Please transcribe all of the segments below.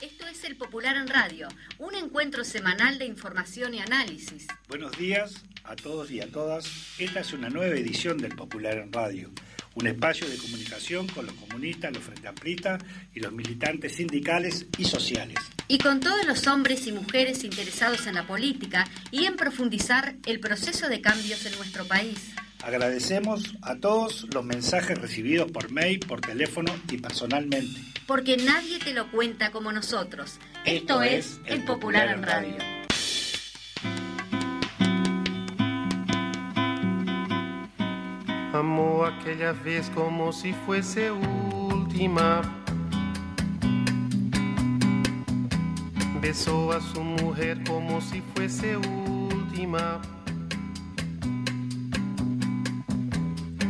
Esto es El Popular en Radio, un encuentro semanal de información y análisis. Buenos días a todos y a todas. Esta es una nueva edición del Popular en Radio, un espacio de comunicación con los comunistas, los frente amplistas y los militantes sindicales y sociales. Y con todos los hombres y mujeres interesados en la política y en profundizar el proceso de cambios en nuestro país. Agradecemos a todos los mensajes recibidos por mail, por teléfono y personalmente. Porque nadie te lo cuenta como nosotros. Esto, es El Popular en Radio. Amó aquella vez como si fuese última. Besó a su mujer como si fuese última.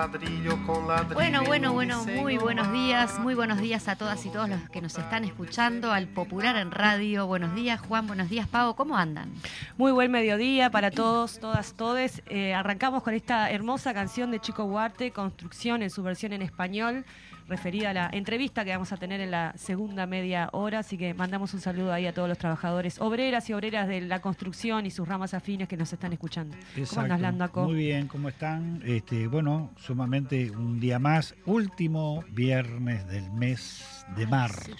Ladrillo con ladrillo. Bueno, bueno, bueno, muy buenos días, muy buenos días a todas y todos los que nos están escuchando al Popular en Radio. Buenos días, Juan, buenos días, Pau, ¿cómo andan? Muy buen mediodía para todos, todas, todes. Eh, arrancamos con esta hermosa canción de Chico Huarte, Construcción en su versión en español, referida a la entrevista que vamos a tener en la segunda media hora. Así que mandamos un saludo ahí a todos los trabajadores, obreras y obreras de la construcción y sus ramas afines que nos están escuchando. ¿Cómo andas? Muy bien, ¿cómo están? Este, bueno, sumamente un día más, último viernes del mes de marzo.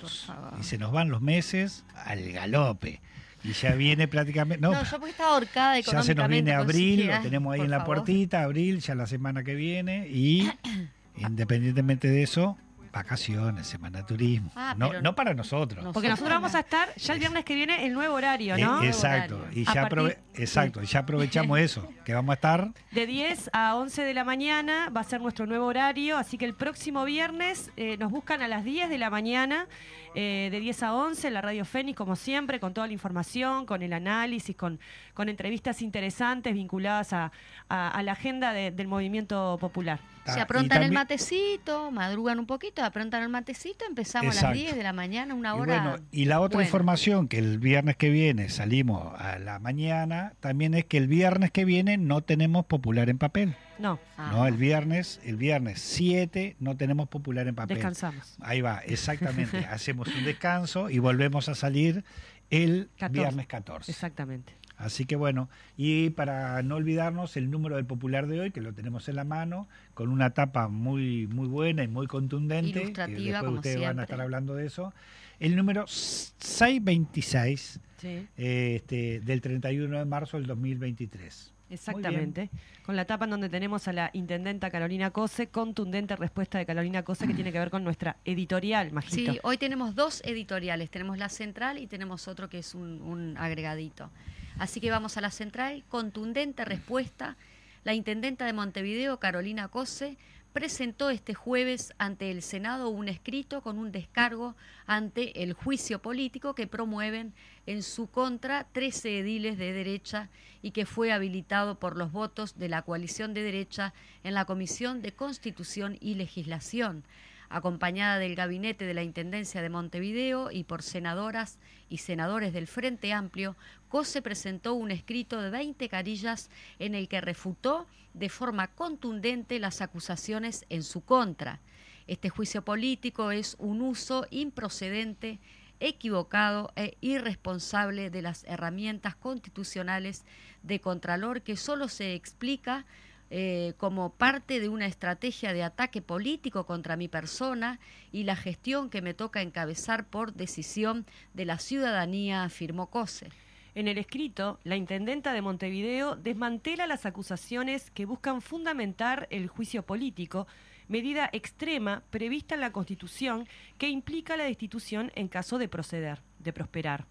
y se nos van los meses al galope. Y ya viene prácticamente. No, No, yo porque estaba ahorcada ya se nos viene económicamente abril, lo tenemos ahí en la favor. puertita, abril, ya la semana que viene. Y independientemente de eso, vacaciones, semana de turismo. Ah, no, para nosotros. No. Porque nosotros vamos a estar ya el viernes que viene el nuevo horario, Eh, ¿no? exacto, horario. y ya, partir- aprove- exacto, y ya aprovechamos eso, que vamos a estar De 10 a 11 de la mañana va a ser nuestro nuevo horario, así que el próximo viernes eh, nos buscan a las 10 de la mañana, eh, de 10 a 11 en la Radio Fénix, como siempre, con toda la información, con el análisis, con, con entrevistas interesantes vinculadas a, a- a la agenda de- del movimiento popular. Ah, Se aprontan el matecito, madrugan un poquito, aprontan el matecito, empezamos a las 10 de la mañana, una Y hora. bueno, y la otra buena. información que el viernes que viene salimos a la mañana, también es que el viernes que viene no tenemos popular en papel. No, Ah. No, el viernes, el viernes 7 no tenemos popular en papel. descansamos. Ahí va, exactamente. Hacemos un descanso y volvemos a salir el 14. viernes 14. Exactamente. Así que bueno, y para no olvidarnos el número del popular de hoy, que lo tenemos en la mano, con una tapa muy muy buena y muy contundente, que Ilustrativa, después como ustedes van a estar hablando de eso. El número 626 Sí, eh, este, del 31 de marzo del 2023. Exactamente. Con la tapa en donde tenemos a la intendenta Carolina Cose, contundente respuesta de Carolina Cose que tiene que ver con nuestra editorial, Majito. Sí, hoy tenemos dos editoriales, tenemos la central y tenemos otro que es un, un agregadito. Así que vamos a la central, contundente respuesta. La intendenta de Montevideo, Carolina Cose, presentó este jueves ante el Senado un escrito con un descargo ante el juicio político que promueven en su contra 13 ediles de derecha y que fue habilitado por los votos de la coalición de derecha en la Comisión de Constitución y Legislación. Acompañada del gabinete de la Intendencia de Montevideo y por senadoras y senadores del Frente Amplio, COSE presentó un escrito de 20 carillas en el que refutó de forma contundente las acusaciones en su contra. Este juicio político es un uso improcedente, equivocado e irresponsable de las herramientas constitucionales de Contralor que solo se explica eh, como parte de una estrategia de ataque político contra mi persona y la gestión que me toca encabezar por decisión de la ciudadanía, afirmó Cose. En el escrito, la intendenta de Montevideo desmantela las acusaciones que buscan fundamentar el juicio político, medida extrema prevista en la Constitución que implica la destitución en caso de proceder, de prosperar.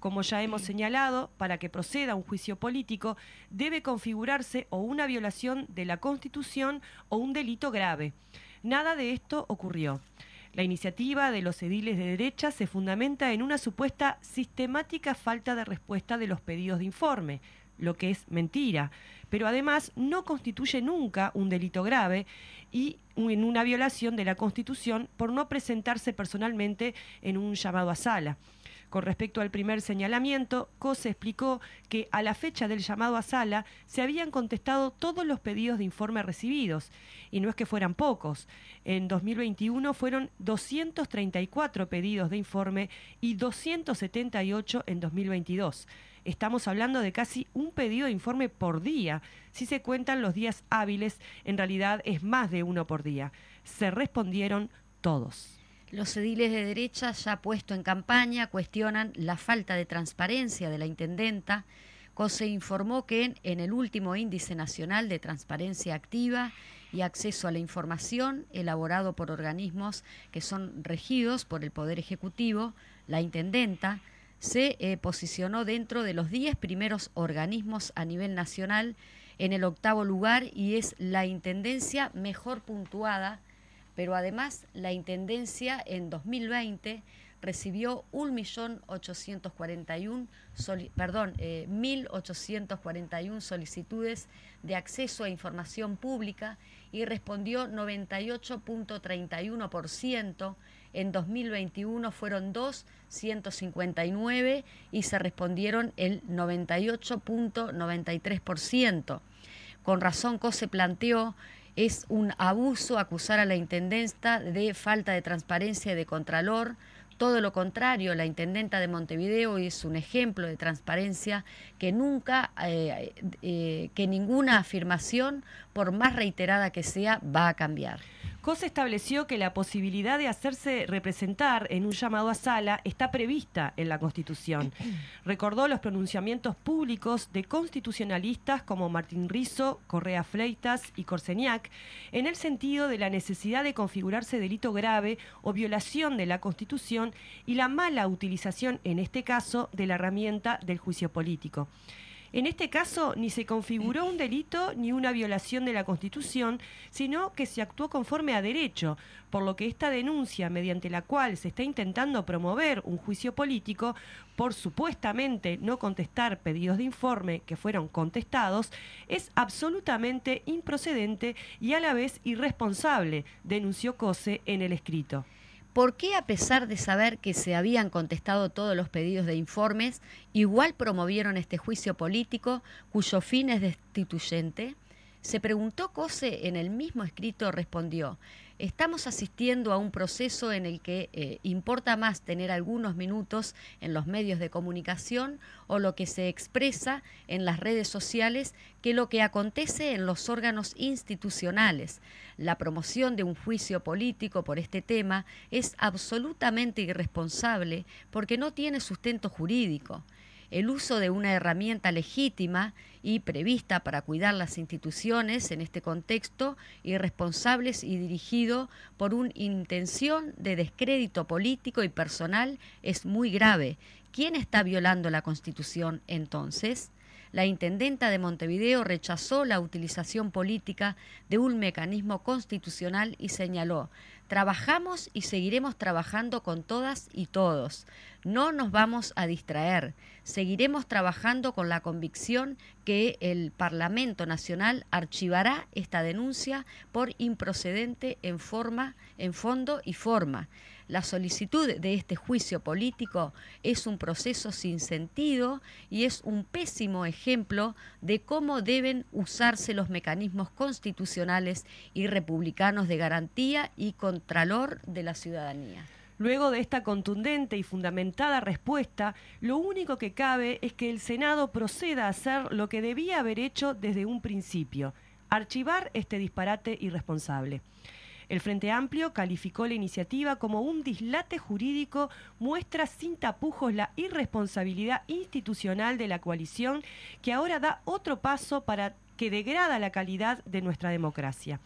Como ya hemos señalado, para que proceda un juicio político debe configurarse o una violación de la Constitución o un delito grave. Nada de esto ocurrió. La iniciativa de los ediles de derecha se fundamenta en una supuesta sistemática falta de respuesta de los pedidos de informe, lo que es mentira, pero además no constituye nunca un delito grave y en una violación de la Constitución por no presentarse personalmente en un llamado a sala. Con respecto al primer señalamiento, COSE explicó que a la fecha del llamado a sala se habían contestado todos los pedidos de informe recibidos, y no es que fueran pocos. En 2021 fueron 234 pedidos de informe y 278 en 2022. Estamos hablando de casi un pedido de informe por día. Si se cuentan los días hábiles, en realidad es más de uno por día. Se respondieron todos. Los ediles de derecha, ya puesto en campaña, cuestionan la falta de transparencia de la intendenta. COSE informó que en, el último índice nacional de transparencia activa y acceso a la información, elaborado por organismos que son regidos por el Poder Ejecutivo, la intendenta se eh, posicionó dentro de los 10 primeros organismos a nivel nacional en el octavo lugar y es la intendencia mejor puntuada pero además la Intendencia en 2020 recibió 1.841 perdón, 1.841 eh, solicitudes de acceso a información pública y respondió 98.31%. En 2021 fueron 259 y se respondieron el 98.93%. Con razón, COSE planteó es un abuso acusar a la intendenta de falta de transparencia y de contralor. Todo lo contrario, la intendenta de Montevideo es un ejemplo de transparencia que nunca, eh, eh, que ninguna afirmación, por más reiterada que sea, va a cambiar. COSE estableció que la posibilidad de hacerse representar en un llamado a sala está prevista en la Constitución. Recordó los pronunciamientos públicos de constitucionalistas como Martín Rizo, Correa Fleitas y Corseniac en el sentido de la necesidad de configurarse delito grave o violación de la Constitución y la mala utilización, en este caso, de la herramienta del juicio político. En este caso, ni se configuró un delito ni una violación de la Constitución, sino que se actuó conforme a derecho, por lo que esta denuncia, mediante la cual se está intentando promover un juicio político por supuestamente no contestar pedidos de informe que fueron contestados, es absolutamente improcedente y a la vez irresponsable, denunció Cose en el escrito. ¿Por qué a pesar de saber que se habían contestado todos los pedidos de informes, igual promovieron este juicio político cuyo fin es destituyente? Se preguntó Cose en el mismo escrito, respondió, estamos asistiendo a un proceso en el que eh, importa más tener algunos minutos en los medios de comunicación o lo que se expresa en las redes sociales que lo que acontece en los órganos institucionales. La promoción de un juicio político por este tema es absolutamente irresponsable porque no tiene sustento jurídico el uso de una herramienta legítima y prevista para cuidar las instituciones en este contexto irresponsables y dirigido por una intención de descrédito político y personal es muy grave. ¿Quién está violando la Constitución entonces? La intendenta de Montevideo rechazó la utilización política de un mecanismo constitucional y señaló, trabajamos y seguiremos trabajando con todas y todos. No nos vamos a distraer. Seguiremos trabajando con la convicción que el Parlamento Nacional archivará esta denuncia por improcedente en forma, en fondo y forma. La solicitud de este juicio político es un proceso sin sentido y es un pésimo ejemplo de cómo deben usarse los mecanismos constitucionales y republicanos de garantía y contralor de la ciudadanía. Luego de esta contundente y fundamentada respuesta, lo único que cabe es que el Senado proceda a hacer lo que debía haber hecho desde un principio, archivar este disparate irresponsable. El Frente Amplio calificó la iniciativa como un dislate jurídico, muestra sin tapujos la irresponsabilidad institucional de la coalición que ahora da otro paso para que degrada la calidad de nuestra democracia.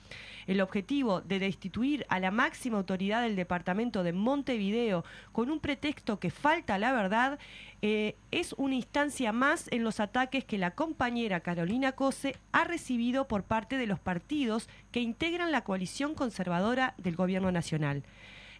El objetivo de destituir a la máxima autoridad del departamento de Montevideo con un pretexto que falta la verdad eh, es una instancia más en los ataques que la compañera Carolina Cose ha recibido por parte de los partidos que integran la coalición conservadora del Gobierno Nacional.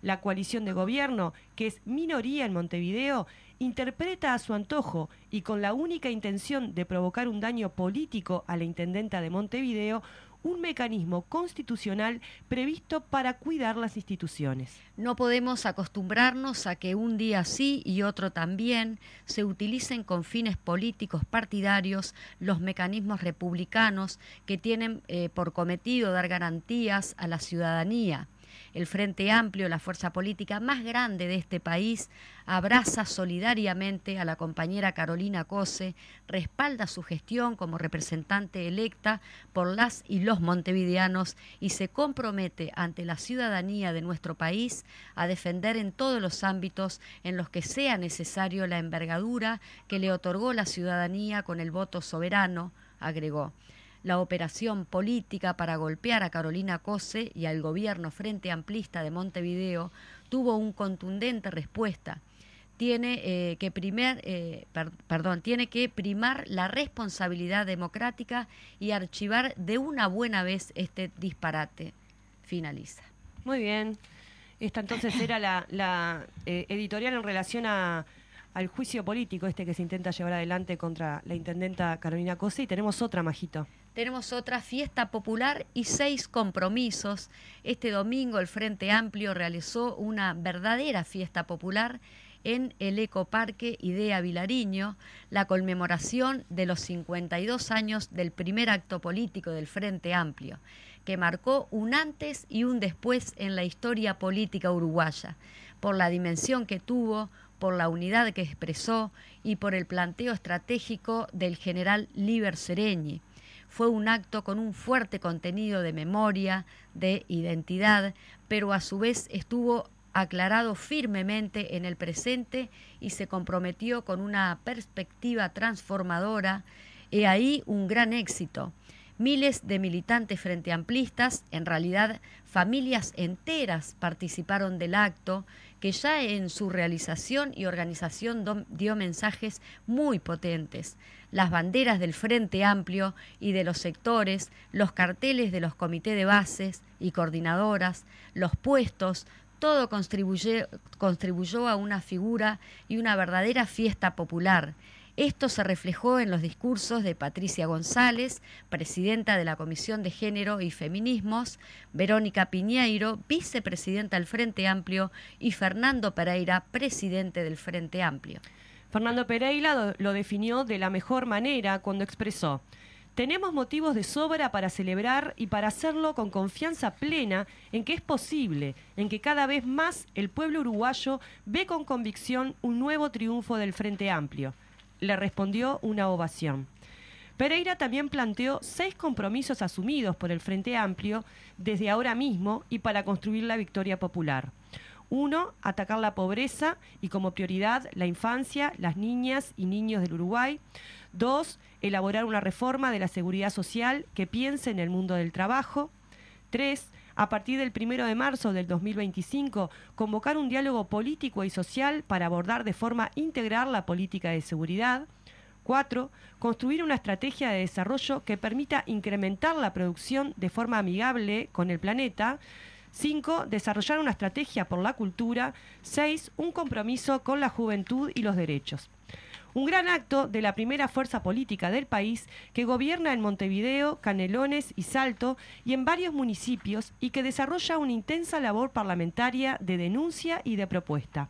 La coalición de gobierno, que es minoría en Montevideo, interpreta a su antojo y con la única intención de provocar un daño político a la intendenta de Montevideo, un mecanismo constitucional previsto para cuidar las instituciones. No podemos acostumbrarnos a que un día sí y otro también se utilicen con fines políticos partidarios los mecanismos republicanos que tienen eh, por cometido dar garantías a la ciudadanía el Frente Amplio, la fuerza política más grande de este país, abraza solidariamente a la compañera Carolina Cose, respalda su gestión como representante electa por las y los montevideanos y se compromete ante la ciudadanía de nuestro país a defender en todos los ámbitos en los que sea necesario la envergadura que le otorgó la ciudadanía con el voto soberano, agregó la operación política para golpear a Carolina Cose y al gobierno Frente Amplista de Montevideo tuvo un contundente respuesta. Tiene, eh, que primer, eh, perdón, tiene que primar la responsabilidad democrática y archivar de una buena vez este disparate. Finaliza. Muy bien. Esta entonces era la, eh, editorial en relación a, al juicio político este que se intenta llevar adelante contra la intendenta Carolina Cose y tenemos otra, Majito tenemos otra fiesta popular y seis compromisos. Este domingo el Frente Amplio realizó una verdadera fiesta popular en el Ecoparque Idea Vilariño, la conmemoración de los 52 años del primer acto político del Frente Amplio, que marcó un antes y un después en la historia política uruguaya, por la dimensión que tuvo, por la unidad que expresó y por el planteo estratégico del general Liber Sereñi fue un acto con un fuerte contenido de memoria, de identidad, pero a su vez estuvo aclarado firmemente en el presente y se comprometió con una perspectiva transformadora. He ahí un gran éxito. Miles de militantes frente amplistas, en realidad familias enteras participaron del acto, que ya en su realización y organización dio mensajes muy potentes. Las banderas del Frente Amplio y de los sectores, los carteles de los comités de bases y coordinadoras, los puestos, todo contribuyó, a una figura y una verdadera fiesta popular esto se reflejó en los discursos de Patricia González, presidenta de la Comisión de Género y Feminismos, Verónica Piñeiro, vicepresidenta del Frente Amplio, y Fernando Pereira, presidente del Frente Amplio. Fernando Pereira lo definió de la mejor manera cuando expresó, tenemos motivos de sobra para celebrar y para hacerlo con confianza plena en que es posible, en que cada vez más el pueblo uruguayo ve con convicción un nuevo triunfo del Frente Amplio le respondió una ovación. Pereira también planteó seis compromisos asumidos por el Frente Amplio desde ahora mismo y para construir la victoria popular. Uno, atacar la pobreza y como prioridad la infancia, las niñas y niños del Uruguay. Dos, elaborar una reforma de la seguridad social que piense en el mundo del trabajo. Tres, a partir del primero de marzo del 2025, convocar un diálogo político y social para abordar de forma integral la política de seguridad. Cuatro, construir una estrategia de desarrollo que permita incrementar la producción de forma amigable con el planeta. Cinco, desarrollar una estrategia por la cultura. Seis, un compromiso con la juventud y los derechos. Un gran acto de la primera fuerza política del país que gobierna en Montevideo, Canelones y Salto y en varios municipios y que desarrolla una intensa labor parlamentaria de denuncia y de propuesta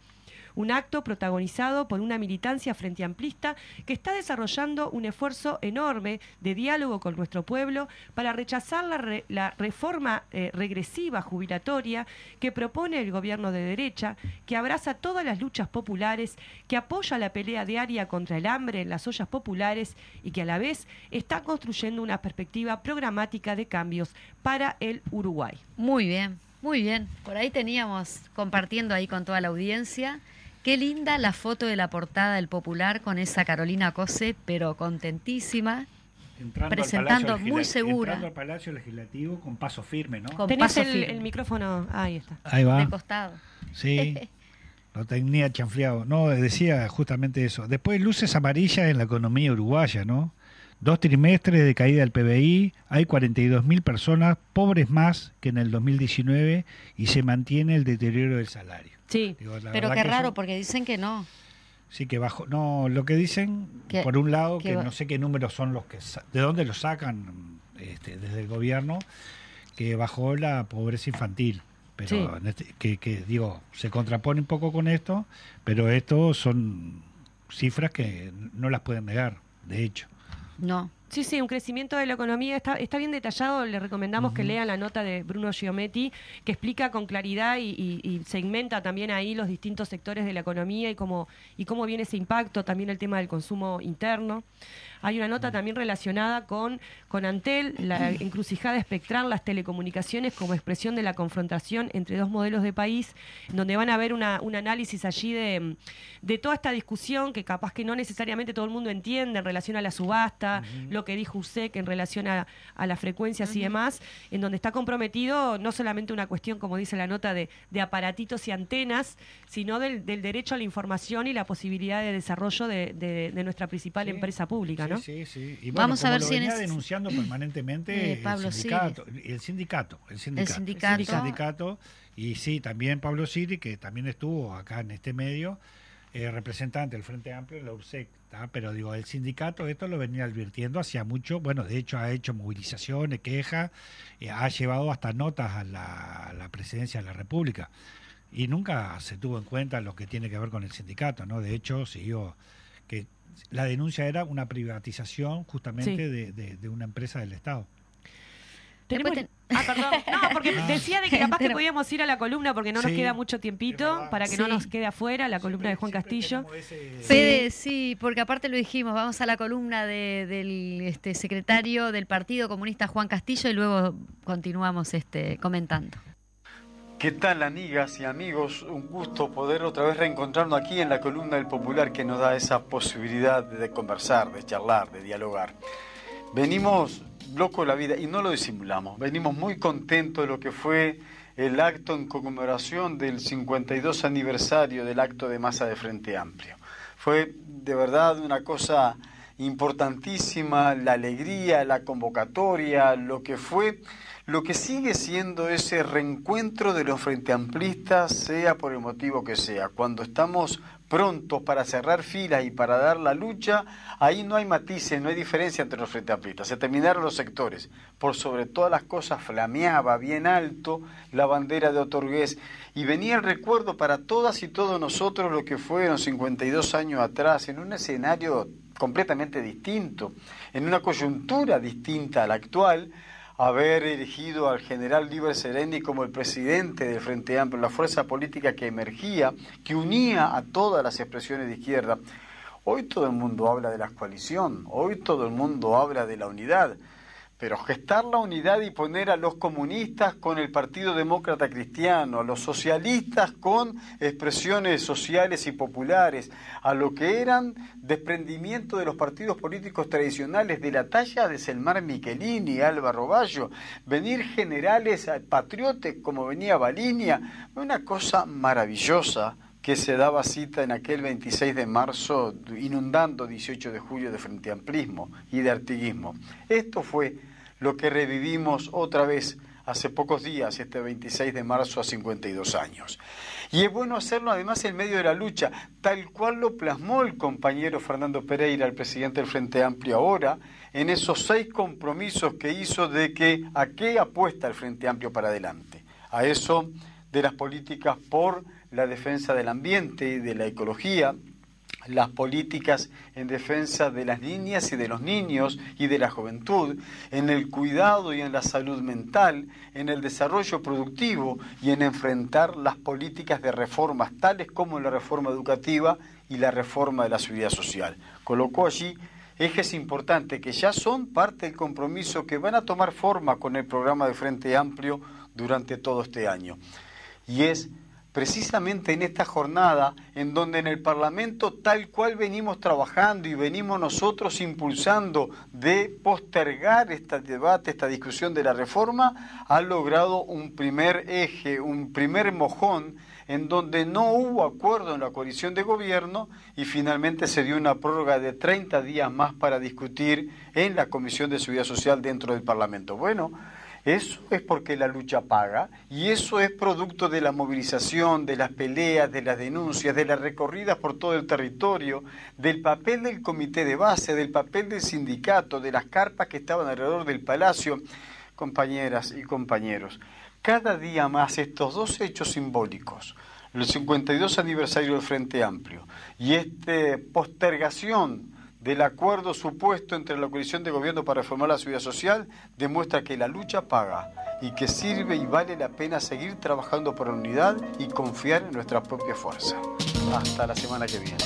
un acto protagonizado por una militancia frente amplista que está desarrollando un esfuerzo enorme de diálogo con nuestro pueblo para rechazar la, reforma eh, regresiva jubilatoria que propone el gobierno de derecha, que abraza todas las luchas populares, que apoya la pelea diaria contra el hambre en las ollas populares y que a la vez está construyendo una perspectiva programática de cambios para el Uruguay. Muy bien. Muy bien, por ahí teníamos compartiendo ahí con toda la audiencia Qué linda la foto de la portada del Popular con esa Carolina Cose, pero contentísima. presentando muy segura. Entrando al Palacio Legislativo con paso firme, ¿no? Con Tenés el, micrófono, ahí está. Ahí va. De costado. Sí. Lo tenía chanfleado. No, decía justamente eso. Después luces amarillas en la economía uruguaya, ¿no? Dos trimestres de caída del PBI, hay 42.000 personas pobres más que en el 2019 y se mantiene el deterioro del salario. Sí, pero qué raro, porque dicen que no. Sí, que bajo. No, lo que dicen, por un lado, que, no sé qué números son los que. ¿De dónde los sacan este, desde el gobierno? Que bajó la pobreza infantil. Pero este, que, que, digo, se contrapone un poco con esto, pero esto son cifras que no las pueden negar, de hecho. No. Sí, sí, un crecimiento de la economía está, está bien detallado. Le recomendamos que lean la nota de Bruno Giometti, que explica con claridad y, segmenta también ahí los distintos sectores de la economía y cómo, y cómo viene ese impacto, también el tema del consumo interno. Hay una nota también relacionada con, con Antel, la encrucijada espectral, las telecomunicaciones como expresión de la confrontación entre dos modelos de país, donde van a ver una, un análisis allí de, de, toda esta discusión que capaz que no necesariamente todo el mundo entiende en relación a la subasta, lo que dijo USEC en relación a, las frecuencias y demás, en donde está comprometido no solamente una cuestión, como dice la nota, de, de aparatitos y antenas, sino del, derecho a la información y la posibilidad de desarrollo de, nuestra principal empresa pública. ¿no? Sí, sí, Y Vamos a ver si venía denunciando permanentemente eh, el, sindicato, el, sindicato, el sindicato, el sindicato. Y sí, también Pablo Siri, que también estuvo acá en este medio, eh, representante del Frente Amplio la URSEC. Pero digo, el sindicato esto lo venía advirtiendo hacía mucho. Bueno, de hecho ha hecho movilizaciones, quejas, eh, ha llevado hasta notas a la, a la presidencia de la República y nunca se tuvo en cuenta lo que tiene que ver con el sindicato, ¿no? De hecho, siguió que la denuncia era una privatización justamente de, una empresa del Estado. Ah, perdón. No, porque decía de que capaz que podíamos ir a la columna porque no nos queda mucho tiempito para que no nos quede afuera la columna de Juan Castillo. Fede, sí, porque aparte lo dijimos, vamos a la columna del este, secretario del Partido Comunista Juan Castillo y luego continuamos este, comentando. ¿Qué tal, amigas y amigos? Un gusto poder otra vez reencontrarnos aquí en la columna del Popular que nos da esa posibilidad de conversar, de charlar, de dialogar. Venimos loco de la vida y no lo disimulamos. Venimos muy contentos de lo que fue el acto en conmemoración del 52 aniversario del acto de masa de Frente Amplio. Fue de verdad una cosa importantísima, la alegría, la convocatoria, lo que fue lo que sigue siendo ese reencuentro de los frente amplistas, sea por el motivo que sea. Cuando estamos prontos para cerrar filas y para dar la lucha, ahí no hay matices, no hay diferencia entre los frente amplistas. Se terminaron los sectores. Por sobre todas las cosas flameaba bien alto la bandera de Otorgués y venía el recuerdo para todas y todos nosotros lo que fueron 52 años atrás, en un escenario completamente distinto, en una coyuntura distinta a la actual, haber elegido al general Libre Sereni como el presidente del Frente Amplio, la fuerza política que emergía, que unía a todas las expresiones de izquierda. Hoy todo el mundo habla de la coalición, hoy todo el mundo habla de la unidad, pero gestar la unidad y poner a los comunistas con el Partido Demócrata Cristiano, a los socialistas con expresiones sociales y populares, a lo que eran desprendimiento de los partidos políticos tradicionales de la talla de Selmar Michelini, Álvaro Ballo, venir generales patriotes como venía Balinia, una cosa maravillosa que se daba cita en aquel 26 de marzo, inundando 18 de julio de Frente Amplismo y de Artiguismo. Esto fue lo que revivimos otra vez hace pocos días, este 26 de marzo a 52 años. Y es bueno hacerlo además en medio de la lucha, tal cual lo plasmó el compañero Fernando Pereira, el presidente del Frente Amplio ahora, en esos seis compromisos que hizo de que a qué apuesta el Frente Amplio para adelante. A eso de las políticas por la defensa del ambiente y de la ecología, las políticas en defensa de las niñas y de los niños y de la juventud, en el cuidado y en la salud mental, en el desarrollo productivo y en enfrentar las políticas de reformas tales como la reforma educativa y la reforma de la seguridad social. Colocó allí ejes importantes que ya son parte del compromiso que van a tomar forma con el programa de Frente Amplio durante todo este año. Y es precisamente en esta jornada en donde en el Parlamento tal cual venimos trabajando y venimos nosotros impulsando de postergar este debate, esta discusión de la reforma, ha logrado un primer eje, un primer mojón en donde no hubo acuerdo en la coalición de gobierno y finalmente se dio una prórroga de 30 días más para discutir en la Comisión de Seguridad Social dentro del Parlamento. Bueno, eso es porque la lucha paga y eso es producto de la movilización, de las peleas, de las denuncias, de las recorridas por todo el territorio, del papel del comité de base, del papel del sindicato, de las carpas que estaban alrededor del palacio. Compañeras y compañeros, cada día más estos dos hechos simbólicos, el 52 aniversario del Frente Amplio y esta postergación del acuerdo supuesto entre la coalición de gobierno para reformar la seguridad social demuestra que la lucha paga y que sirve y vale la pena seguir trabajando por la unidad y confiar en nuestra propia fuerza. Hasta la semana que viene.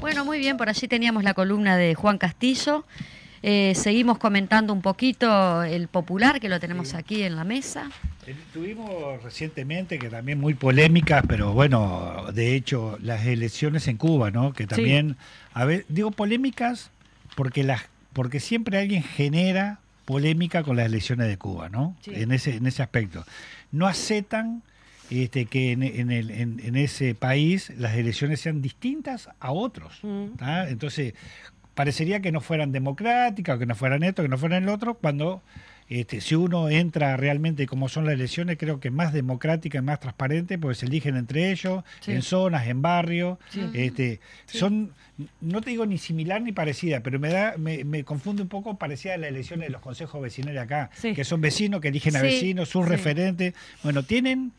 Bueno, muy bien, por allí teníamos la columna de Juan Castillo. Eh, seguimos comentando un poquito el popular, que lo tenemos aquí en la mesa. Eh, tuvimos recientemente, que también muy polémicas, pero bueno, de hecho, las elecciones en Cuba, ¿no? Que también, a ver, digo polémicas porque, las, porque siempre alguien genera polémica con las elecciones de Cuba, ¿no? En, ese, en ese aspecto. No aceptan este, que en, el, en, ese país las elecciones sean distintas a otros. Mm. Entonces, parecería que no fueran democráticas, que no fueran esto, que no fueran el otro, cuando este, si uno entra realmente como son las elecciones, creo que más democrática y más transparente, porque se eligen entre ellos, en zonas, en barrios. Este, Son, no te digo ni similar ni parecida, pero me da, me, me confunde un poco parecida a las elecciones de los consejos vecinales acá, que son vecinos que eligen a vecinos, sus referentes. Bueno, tienen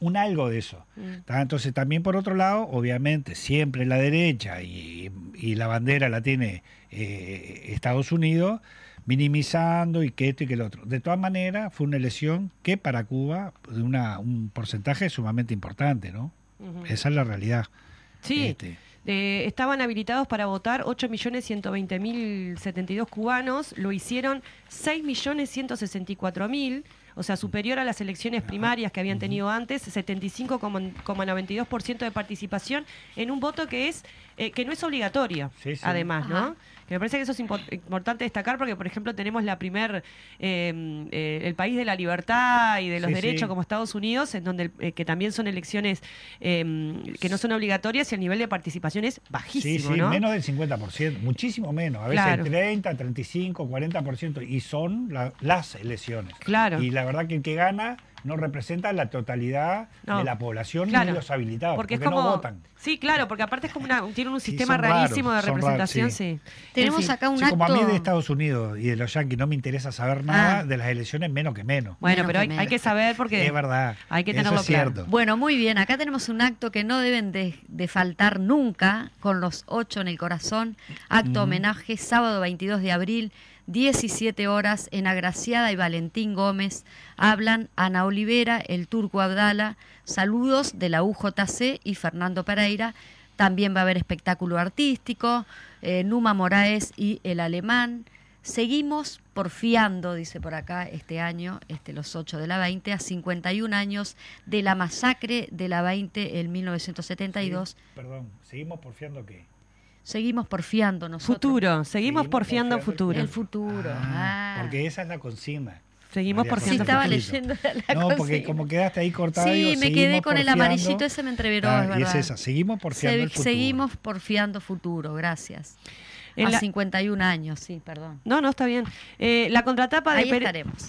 un algo de eso. Mm. Entonces también por otro lado, obviamente, siempre la derecha y, la bandera la tiene eh, Estados Unidos, minimizando y que esto y que el otro. De todas maneras, fue una elección que para Cuba, de una, un porcentaje sumamente importante, ¿no? Esa es la realidad. Sí. Este. Eh, estaban habilitados para votar 8.120.072 cubanos, lo hicieron 6.164.000 o sea, superior a las elecciones primarias que habían tenido antes, 75,92% de participación en un voto que es eh, que no es obligatorio, además, ¿no? Que me parece que eso es importante destacar porque, por ejemplo, tenemos la primer, em, eh, el país de la libertad y de los derechos como Estados Unidos, en donde eh, que también son elecciones em, que no son obligatorias y el nivel de participación es bajísimo, sí, sí, menos del 50%, muchísimo menos, a veces 30, 35, 40%, y son las elecciones. Claro. Y la verdad que el que gana no representa la totalidad de la población ni los habilitados, porque, no votan. Sí, claro, porque aparte es como una, tienen un sistema rarísimo de representación, sí. Tenemos acá un acto... Como a mí de Estados Unidos y de los yanquis no me interesa saber nada, ah. de las elecciones menos que menos. Bueno, pero hay, que saber porque... Es verdad. Hay que tenerlo claro. Bueno, muy bien, acá tenemos un acto que no deben de, faltar nunca, con los ocho en el corazón, acto homenaje, sábado 22 de abril, 17 horas en Agraciada y Valentín Gómez. Hablan Ana Olivera, el turco Abdala. Saludos de la UJC y Fernando Pereira. También va a haber espectáculo artístico, eh, Numa Moraes y el alemán. Seguimos porfiando, dice por acá, este año, este, los 8 de la 20, a 51 años de la masacre de la 20 en 1972. perdón, ¿seguimos porfiando qué? Seguimos porfiando nosotros. Futuro, seguimos, porfiando, futuro. El futuro. Ah, ah. Porque esa es la consigna. Seguimos porfiando. Sí, estaba leyendo la No, porque como quedaste ahí cortado. Sí, me quedé con el amarillito, ese me entreveró, es verdad. Y es esa, seguimos porfiando el futuro. Seguimos porfiando futuro, gracias. a 51 años, sí, perdón. No, no, está bien. Eh, la contratapa de... Ahí estaremos.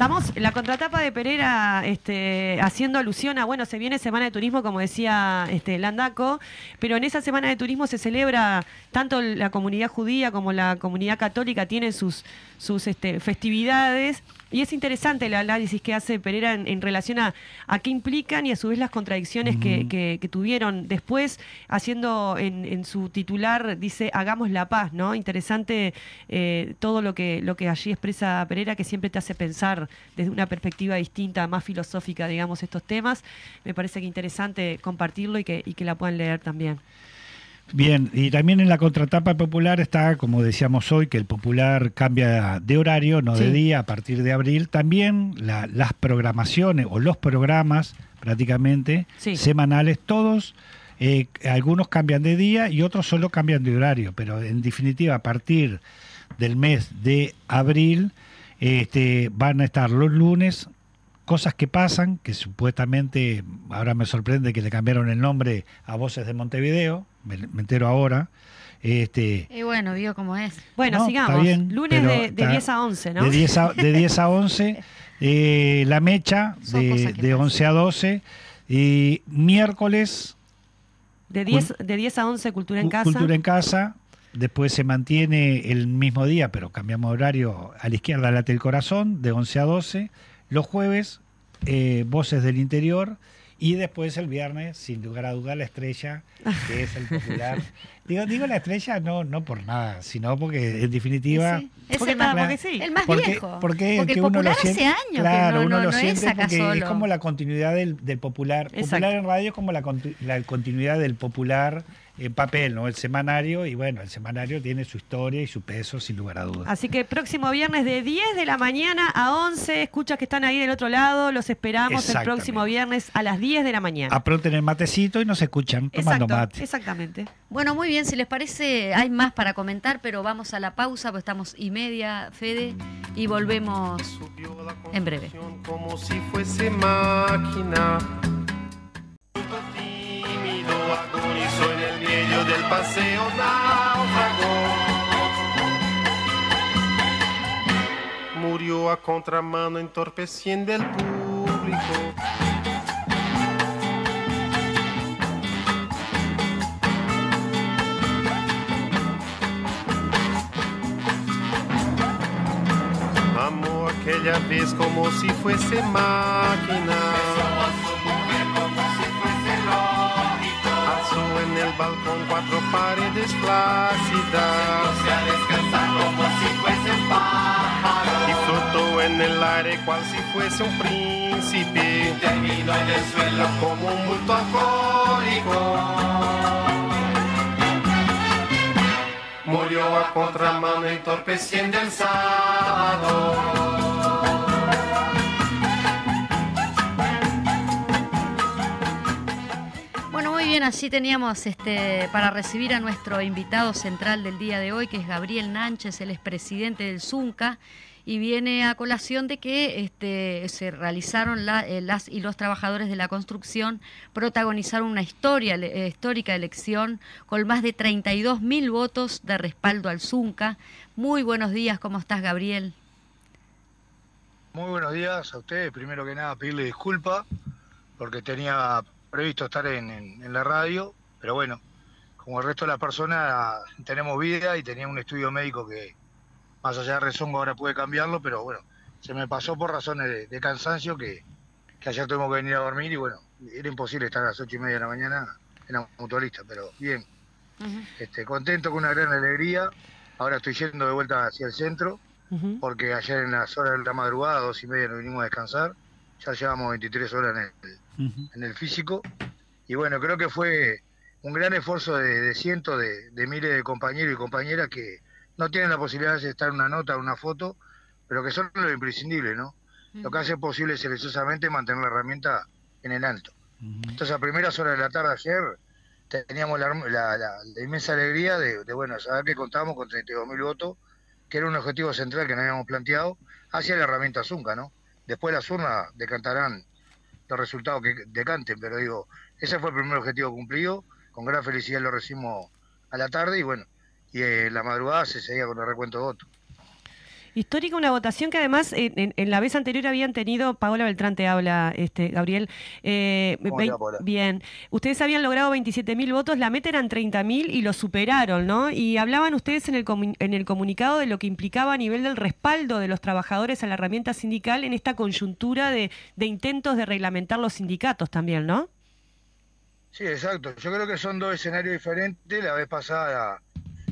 Estamos en la contratapa de Pereira este, haciendo alusión a, bueno, se viene Semana de Turismo, como decía este, Landaco, pero en esa Semana de Turismo se celebra tanto la comunidad judía como la comunidad católica, tienen sus, sus este, festividades y es interesante el análisis que hace Pereira en, relación a, qué implican y a su vez las contradicciones que, tuvieron después, haciendo en, su titular, dice, hagamos la paz, ¿no? Interesante eh, todo lo que, lo que allí expresa Pereira, que siempre te hace pensar desde una perspectiva distinta, más filosófica, digamos, estos temas. Me parece que interesante compartirlo y que, y que la puedan leer también. Bien, y también en la contratapa popular está, como decíamos hoy, que el popular cambia de horario, no de día, a partir de abril. También las programaciones o los programas prácticamente semanales, todos, eh, algunos cambian de día y otros solo cambian de horario, pero en definitiva a partir del mes de abril este, van a estar los lunes cosas que pasan, que supuestamente, ahora me sorprende que le cambiaron el nombre a Voces de Montevideo, me, entero ahora. Este, y bueno, vio cómo es. Bueno, sigamos. Lunes de, 10 a 11, ¿no? De 10 a, de 10 a 11, eh, la mecha de, de 11 a 12, y miércoles... De 10, de 10 a 11, Cultura en Casa. Cultura en Casa, Después se mantiene el mismo día, pero cambiamos horario a la izquierda, late el corazón, de 11 a 12. Los jueves, eh, Voces del Interior. Y después el viernes, sin lugar a duda, la estrella, que es el popular. digo, digo la estrella no, no por nada, sino porque en definitiva. Es el, más, viejo. Porque, el popular hace años. Claro, uno lo siente porque es como la continuidad del, popular. Popular en radio es como la, la continuidad del popular en papel, ¿no? El semanario, y bueno, el semanario tiene su historia y su peso, sin lugar a dudas. Así que próximo viernes de 10 de la mañana a 11, escuchas que están ahí del otro lado, los esperamos el próximo viernes a las 10 de la mañana. Apronten el matecito y nos escuchan tomando mate. Exactamente. Bueno, muy bien, si les parece, hay más para comentar, pero vamos a la pausa, pues estamos y media, Fede, y volvemos en breve. Como si fuese máquina del paseo náufrago. Murió a contramano entorpeciendo el público. Amó aquella vez como si fuese máquina. Balcón cuatro paredes plácidas. Se a descansar como si fuese pájaro. Y flotó en el aire cual si fuese un príncipe. Terminó en el suelo como un bulto alcohólico. Murió a contramano entorpeciendo el sábado. Bien, así teníamos este, para recibir a nuestro invitado central del día de hoy, que es Gabriel Nánchez, el expresidente del ZUNCA, y viene a colación de que este, se realizaron eh, las y los trabajadores de la construcción protagonizaron una historia, eh, histórica elección con más de 32 mil votos de respaldo al ZUNCA. Muy buenos días, ¿cómo estás, Gabriel? Muy buenos días a ustedes. Primero que nada, pedirle disculpas porque tenía previsto estar en, la radio, pero bueno, como el resto de las personas tenemos vida y tenía un estudio médico que más allá de rezongo ahora puede cambiarlo, pero bueno, se me pasó por razones de, cansancio que, ayer tuvimos que venir a dormir y bueno, era imposible estar a las ocho y media de la mañana en la mutualista, pero bien, este, contento con una gran alegría, ahora estoy yendo de vuelta hacia el centro, porque ayer en las horas de la madrugada, dos y media, nos vinimos a descansar, ya llevamos 23 horas en el en el físico. Y bueno, creo que fue un gran esfuerzo de, cientos de, miles de compañeros y compañeras que no tienen la posibilidad de estar una nota, una foto, pero que son lo imprescindible, ¿no? Lo que hace posible silenciosamente mantener la herramienta en el alto. Entonces, a primeras horas de la tarde ayer teníamos la, inmensa alegría de, bueno, saber que contábamos con 32.000 votos, que era un objetivo central que nos habíamos planteado, hacia la herramienta Zunca, ¿no? Después las urnas decantarán los resultados que decanten, pero digo, ese fue el primer objetivo cumplido, con gran felicidad lo recibimos a la tarde y bueno, y en la madrugada se seguía con el recuento de votos. Histórica una votación que además en, la vez anterior habían tenido, Paola Beltrán te habla, este, Gabriel. Eh, bien, ustedes habían logrado 27.000 votos, la meta eran 30.000 y lo superaron, ¿no? Y hablaban ustedes en el, en el comunicado de lo que implicaba a nivel del respaldo de los trabajadores a la herramienta sindical en esta coyuntura de, de intentos de reglamentar los sindicatos también, ¿no? Sí, exacto. Yo creo que son dos escenarios diferentes. La vez pasada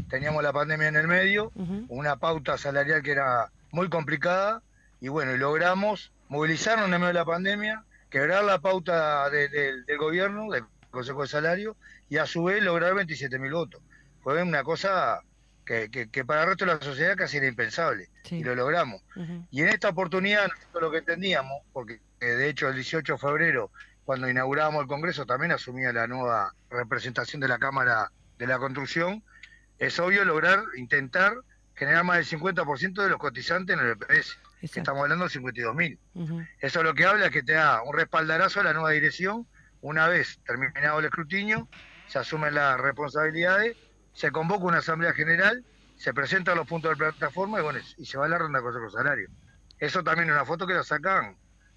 teníamos la pandemia en el medio, una pauta salarial que era muy complicada, y bueno, logramos movilizarnos en el medio de la pandemia, quebrar la pauta del gobierno, del Consejo de Salario, y a su vez lograr 27 mil votos. Fue una cosa que, para el resto de la sociedad casi era impensable, y lo logramos. Y en esta oportunidad, nosotros lo que entendíamos, porque de hecho el 18 de febrero, cuando inaugurábamos el Congreso, también asumía la nueva representación de la Cámara de la Construcción, es obvio lograr, intentar generar más del 50% de los cotizantes en el EPS. estamos hablando de 52 mil. Eso lo que habla es que te da un respaldarazo a la nueva dirección. Una vez terminado el escrutinio, se asumen las responsabilidades, se convoca una asamblea general, se presentan los puntos de plataforma y, bueno, y se va a la ronda de consejo salario. Eso también es una foto que la sacan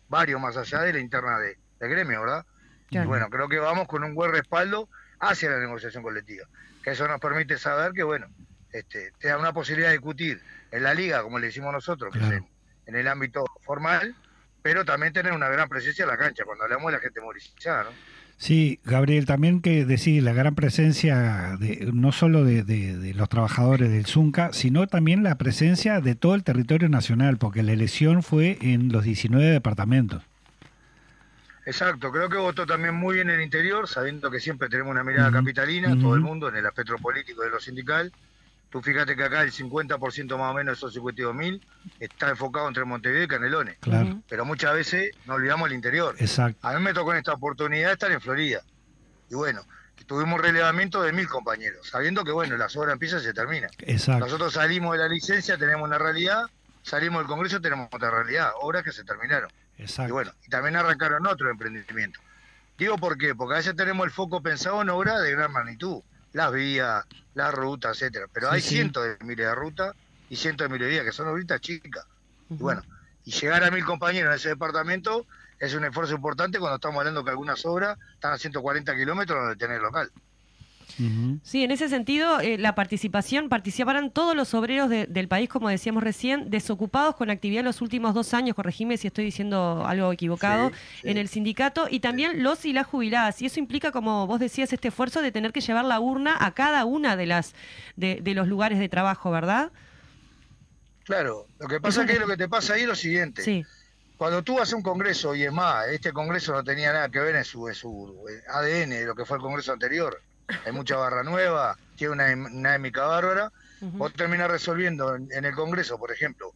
varios más allá de la interna de, gremio, ¿verdad? Y bueno, creo que vamos con un buen respaldo hacia la negociación colectiva. Que eso nos permite saber que, bueno, este, te da una posibilidad de discutir en la liga, como le decimos nosotros, que es en, el ámbito formal, pero también tener una gran presencia en la cancha, cuando hablamos de la gente movilizada, ¿no? Sí, Gabriel, también que decir la gran presencia de, no solo de, los trabajadores del Zunca, sino también la presencia de todo el territorio nacional, porque la elección fue en los 19 departamentos. Exacto, creo que votó también muy bien en el interior, sabiendo que siempre tenemos una mirada capitalina, todo el mundo, en el aspecto político de lo sindical, Tú fíjate que acá el 50% más o menos de esos 52.000 está enfocado entre Montevideo y Canelones. Claro. Pero muchas veces no olvidamos el interior. Exacto. A mí me tocó en esta oportunidad estar en Florida. Y bueno, tuvimos relevamiento de mil compañeros, sabiendo que bueno, la obra empieza y se termina. Exacto. Nosotros salimos de la licencia, tenemos una realidad, salimos del Congreso, tenemos otra realidad, obras que se terminaron. Exacto. Y bueno, también arrancaron otro emprendimiento. Digo por qué, porque a veces tenemos el foco pensado en obras de gran magnitud las vías, las rutas, etcétera. Pero hay cientos de miles de rutas y cientos de miles de vías que son ahorita chicas. Y bueno, y llegar a mil compañeros en ese departamento es un esfuerzo importante cuando estamos hablando que algunas obras están a 140 kilómetros de tener local. Sí, en ese sentido, eh, la participación, participarán todos los obreros del país, como decíamos recién, desocupados con actividad los últimos dos años, corregime si estoy diciendo algo equivocado, en el sindicato, y también los y las jubiladas. Y eso implica, como vos decías, este esfuerzo de tener que llevar la urna a cada una de las de, los lugares de trabajo, ¿verdad? Claro, lo que pasa es que lo que te pasa ahí es lo siguiente. Sí. Cuando tú haces un congreso, y es más, este congreso no tenía nada que ver en su, en su ADN de lo que fue el congreso anterior, hay mucha barra nueva, tiene una dinámica bárbara. Vos terminás resolviendo en, el Congreso, por ejemplo,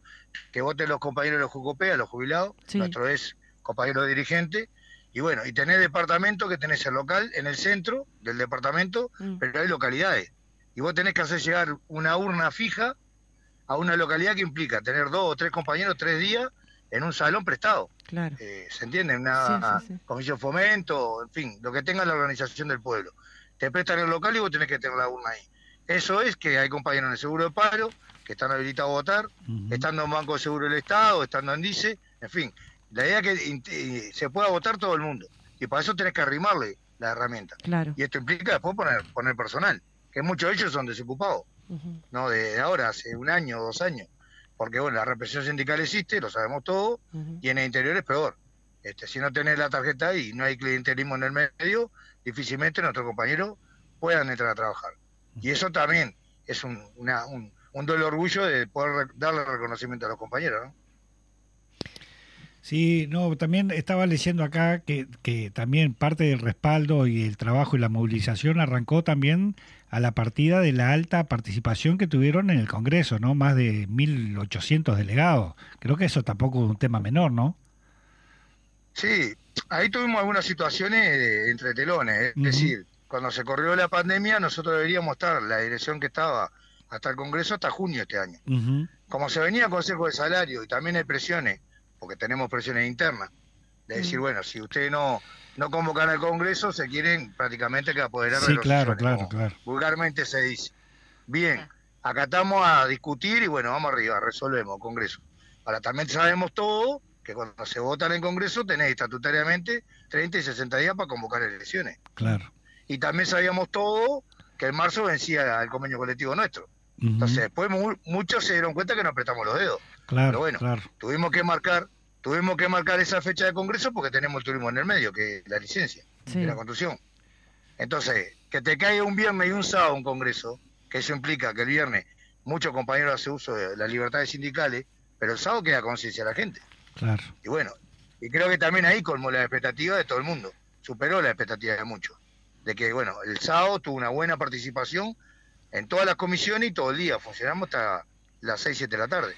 que voten los compañeros de los Jucopea, los jubilados, nuestro es compañero dirigente, y bueno, y tenés departamento que tenés el local en el centro del departamento, mm. pero hay localidades. Y vos tenés que hacer llegar una urna fija a una localidad que implica tener dos o tres compañeros tres días en un salón prestado. Claro. Eh, ¿Se entiende? Una comisión fomento, en fin, lo que tenga la organización del pueblo te prestan el local y vos tenés que tener la urna ahí. Eso es que hay compañeros en el seguro de paro que están habilitados a votar, estando en Banco de Seguro del Estado, estando en DICE, en fin. La idea es que se pueda votar todo el mundo. Y para eso tenés que arrimarle la herramienta. Claro. Y esto implica después poner, poner personal, que muchos de ellos son desocupados, no de, ahora, hace un año o dos años. Porque bueno, la represión sindical existe, lo sabemos todo, y en el interior es peor. Este, si no tenés la tarjeta ahí y no hay clientelismo en el medio, difícilmente nuestros compañeros puedan entrar a trabajar. Y eso también es un, una, un, un doble orgullo de poder darle reconocimiento a los compañeros. ¿no? Sí, no, también estaba leyendo acá que, que también parte del respaldo y el trabajo y la movilización arrancó también a la partida de la alta participación que tuvieron en el Congreso, ¿no? Más de 1.800 delegados. Creo que eso tampoco es un tema menor, ¿no? Sí, ahí tuvimos algunas situaciones entre telones, es decir, cuando se corrió la pandemia nosotros deberíamos estar, la dirección que estaba hasta el Congreso hasta junio este año. Como se venía Consejo de Salario y también hay presiones, porque tenemos presiones internas, de decir, bueno, si ustedes no no convocan al Congreso, se quieren prácticamente que apoderar sí, claro, claro, claro. Vulgarmente se dice. Bien, acá estamos a discutir y bueno, vamos arriba, resolvemos, Congreso. Ahora también sabemos todo que cuando se vota en el Congreso tenés estatutariamente 30 y 60 días para convocar elecciones. Claro. Y también sabíamos todo que en marzo vencía el convenio colectivo nuestro. Entonces, después muchos se dieron cuenta que nos apretamos los dedos. Claro, Pero bueno, claro. tuvimos que marcar tuvimos que marcar esa fecha de Congreso porque tenemos el turismo en el medio, que es la licencia de la construcción. Entonces, que te caiga un viernes y un sábado un Congreso, que eso implica que el viernes muchos compañeros hacen uso de las libertades sindicales, pero el sábado queda conciencia a la gente. Y bueno, y creo que también ahí colmó la expectativa de todo el mundo, superó la expectativa de muchos, de que bueno, el sábado tuvo una buena participación en todas las comisiones y todo el día, funcionamos hasta las 6, 7 de la tarde.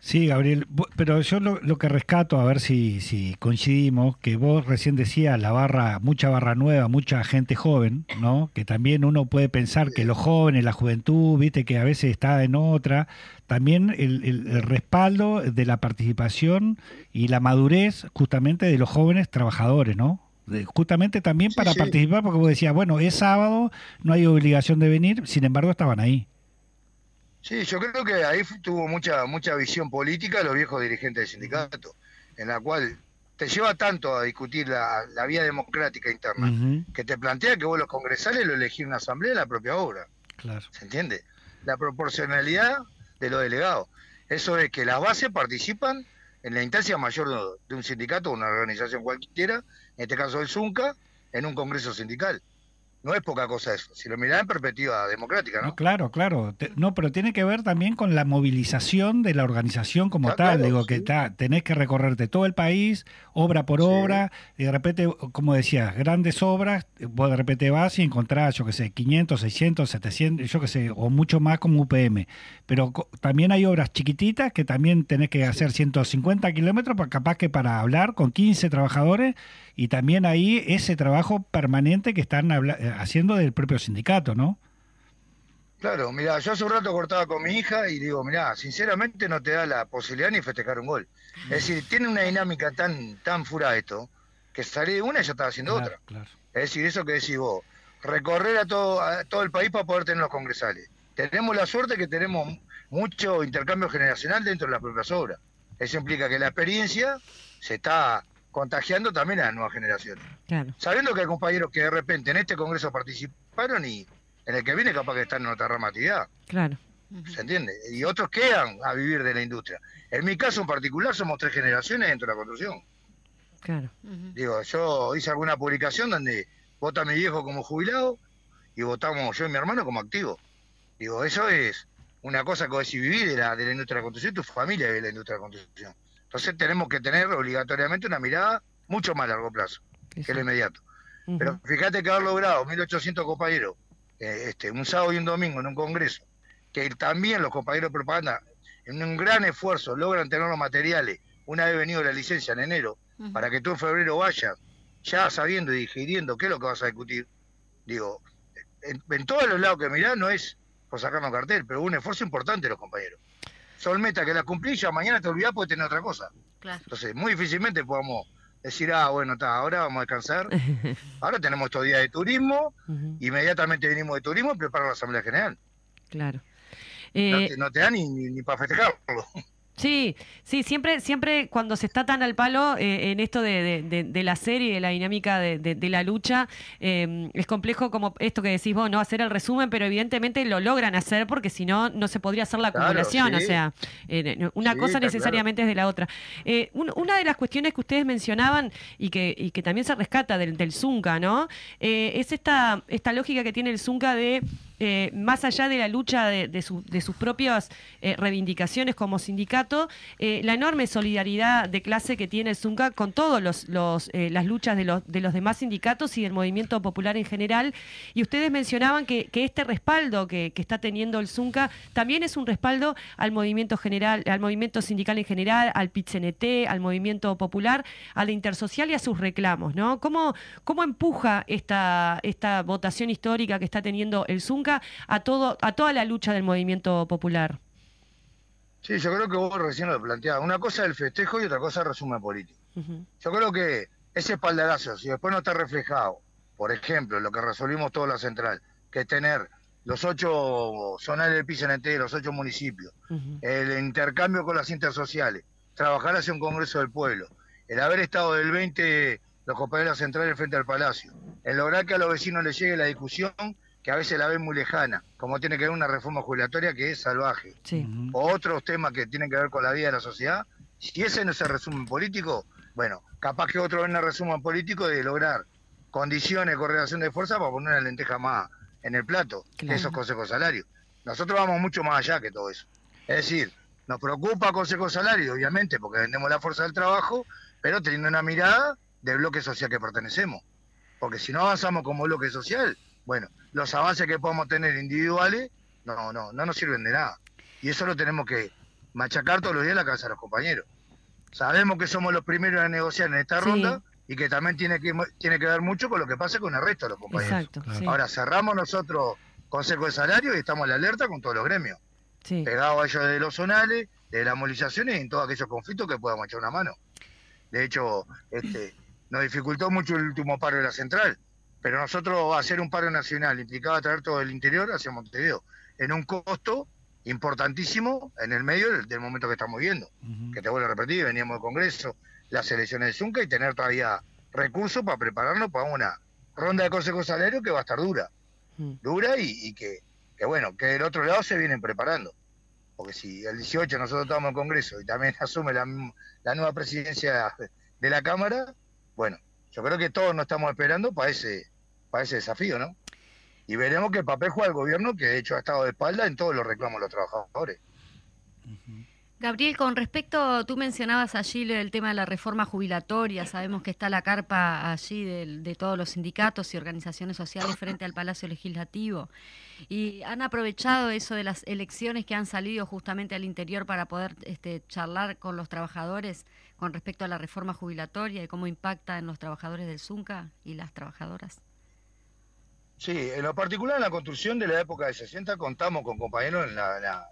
Sí, Gabriel, pero yo lo, que rescato, a ver si, si coincidimos, que vos recién decías la barra, mucha barra nueva, mucha gente joven, ¿no? Que también uno puede pensar que los jóvenes, la juventud, viste que a veces está en otra, también el, el, respaldo de la participación y la madurez justamente de los jóvenes trabajadores, ¿no? justamente también para participar, porque vos decías, bueno, es sábado, no hay obligación de venir, sin embargo estaban ahí. Sí, yo creo que ahí tuvo mucha mucha visión política los viejos dirigentes del sindicato, en la cual te lleva tanto a discutir la, vía democrática interna, que te plantea que vos los congresales lo elegís en una asamblea de la propia obra. Claro. ¿Se entiende? La proporcionalidad de los delegados. Eso es que las bases participan en la instancia mayor de un sindicato o una organización cualquiera, en este caso el ZUNCA, en un congreso sindical no es poca cosa eso, si lo mirás en perspectiva democrática, ¿no? claro, claro. no, pero tiene que ver también con la movilización de la organización como tal. Digo, que está, tenés que recorrerte todo el país, obra por obra, y de repente, como decías, grandes obras, vos de repente vas y encontrás, yo qué sé, 500, 600, 700, yo qué sé, o mucho más como UPM. Pero también hay obras chiquititas que también tenés que hacer 150 kilómetros, capaz que para hablar con 15 trabajadores y también ahí ese trabajo permanente que están eh, haciendo del propio sindicato, ¿no? Claro, mira, yo hace un rato cortaba con mi hija y digo, mira, sinceramente no te da la posibilidad ni festejar un gol. Es decir, tiene una dinámica tan tan fura esto que salí de una y ya estaba haciendo otra. Es decir, eso que decís vos, recorrer a todo, a todo el país para poder tener los congresales. Tenemos la suerte que tenemos mucho intercambio generacional dentro de las propias obras. Eso implica que la experiencia se está contagiando también a las nuevas generaciones. Sabiendo que hay compañeros que de repente en este congreso participaron y en el que viene capaz que están en otra rama Claro. ¿Se entiende? Y otros quedan a vivir de la industria. En mi caso en particular somos tres generaciones dentro de la construcción. Claro. Digo, yo hice alguna publicación donde vota mi viejo como jubilado y votamos yo y mi hermano como activo. Digo, eso es una cosa que si vivir de la, de la industria de la construcción, tu familia vive de la industria de la construcción. Entonces tenemos que tener obligatoriamente una mirada mucho más a largo plazo que el inmediato. Pero fíjate que haber logrado 1.800 compañeros eh, este, un sábado y un domingo en un congreso, que también los compañeros de propaganda, en un gran esfuerzo, logran tener los materiales una vez venido la licencia en enero, para que tú en febrero vayas ya sabiendo y digiriendo qué es lo que vas a discutir. Digo, en, todos los lados que mirás no es por sacarnos cartel, pero un esfuerzo importante de los compañeros son metas que las cumplí ya mañana te olvidás puede tener otra cosa. Entonces, muy difícilmente podamos decir, ah, bueno, está, ahora vamos a descansar. ahora tenemos estos días de turismo, inmediatamente venimos de turismo y preparar la Asamblea General. Claro. no, te, no, te, da ni, ni para festejarlo. Sí, sí, siempre, siempre cuando se está tan al palo eh, en esto de, de, la serie, de la dinámica de, la lucha, eh, es complejo como esto que decís vos, no hacer el resumen, pero evidentemente lo logran hacer porque si no, no se podría hacer la acumulación. O sea, eh, una cosa necesariamente es de la otra. una de las cuestiones que ustedes mencionaban y que, y que también se rescata del, del Zunca, ¿no? es esta, esta lógica que tiene el Zunca de eh, más allá de la lucha de, sus propias eh, reivindicaciones como sindicato, eh, la enorme solidaridad de clase que tiene el Zunca con todas los, las luchas de los, de los demás sindicatos y del movimiento popular en general. Y ustedes mencionaban que, este respaldo que, está teniendo el Zunca también es un respaldo al movimiento general, al movimiento sindical en general, al PITCNT, al movimiento popular, a la intersocial y a sus reclamos, ¿no? ¿Cómo, cómo empuja esta, esta votación histórica que está teniendo el Zunca? A, todo, a toda la lucha del movimiento popular. Sí, yo creo que vos recién lo planteabas. Una cosa es el festejo y otra cosa es el resumen político. Yo creo que ese espaldarazo, si después no está reflejado, por ejemplo, lo que resolvimos toda la central, que es tener los ocho zonales del PICNT, los ocho municipios, el intercambio con las intersociales, trabajar hacia un Congreso del Pueblo, el haber estado del 20 los compañeros centrales frente al Palacio, el lograr que a los vecinos les llegue la discusión que a veces la ven muy lejana, como tiene que ver una reforma jubilatoria que es salvaje, o otros temas que tienen que ver con la vida de la sociedad, si ese no es el resumen político, bueno, capaz que otro ven el resumen político de lograr condiciones de correlación de fuerza para poner la lenteja más en el plato de esos consejos salarios. Nosotros vamos mucho más allá que todo eso. Es decir, nos preocupa consejo salario, obviamente, porque vendemos la fuerza del trabajo, pero teniendo una mirada del bloque social que pertenecemos. Porque si no avanzamos como bloque social, bueno, los avances que podemos tener individuales no, no, no nos sirven de nada. Y eso lo tenemos que machacar todos los días la casa de los compañeros. Sabemos que somos los primeros a negociar en esta ronda y que también tiene que, tiene que ver mucho con lo que pasa con el resto de los compañeros. Ahora cerramos nosotros Consejo de Salario y estamos en la alerta con todos los gremios. Pegados a ellos de los zonales, de las movilizaciones y en todos aquellos conflictos que podamos echar una mano. De hecho, este, nos dificultó mucho el último paro de la central, pero nosotros hacer un paro nacional implicaba traer todo el interior hacia Montevideo, en un costo importantísimo en el medio del, momento que estamos viviendo. Que te vuelvo a repetir, veníamos del Congreso, las elecciones de Zunca y tener todavía recursos para prepararnos para una ronda de consejo salario que va a estar dura. Dura y, que, que, bueno, que del otro lado se vienen preparando. Porque si el 18 nosotros estamos en Congreso y también asume la, la nueva presidencia de la Cámara, bueno, yo creo que todos nos estamos esperando para ese, para ese desafío, ¿no? Y veremos el papel juega el gobierno, que de hecho ha estado de espalda en todos los reclamos de los trabajadores. Gabriel, con respecto, tú mencionabas allí el tema de la reforma jubilatoria, sabemos que está la carpa allí de, todos los sindicatos y organizaciones sociales frente al Palacio Legislativo, y han aprovechado eso de las elecciones que han salido justamente al interior para poder este, charlar con los trabajadores con respecto a la reforma jubilatoria y cómo impacta en los trabajadores del ZUNCA y las trabajadoras. Sí, en lo particular en la construcción de la época de 60 contamos con compañeros en la,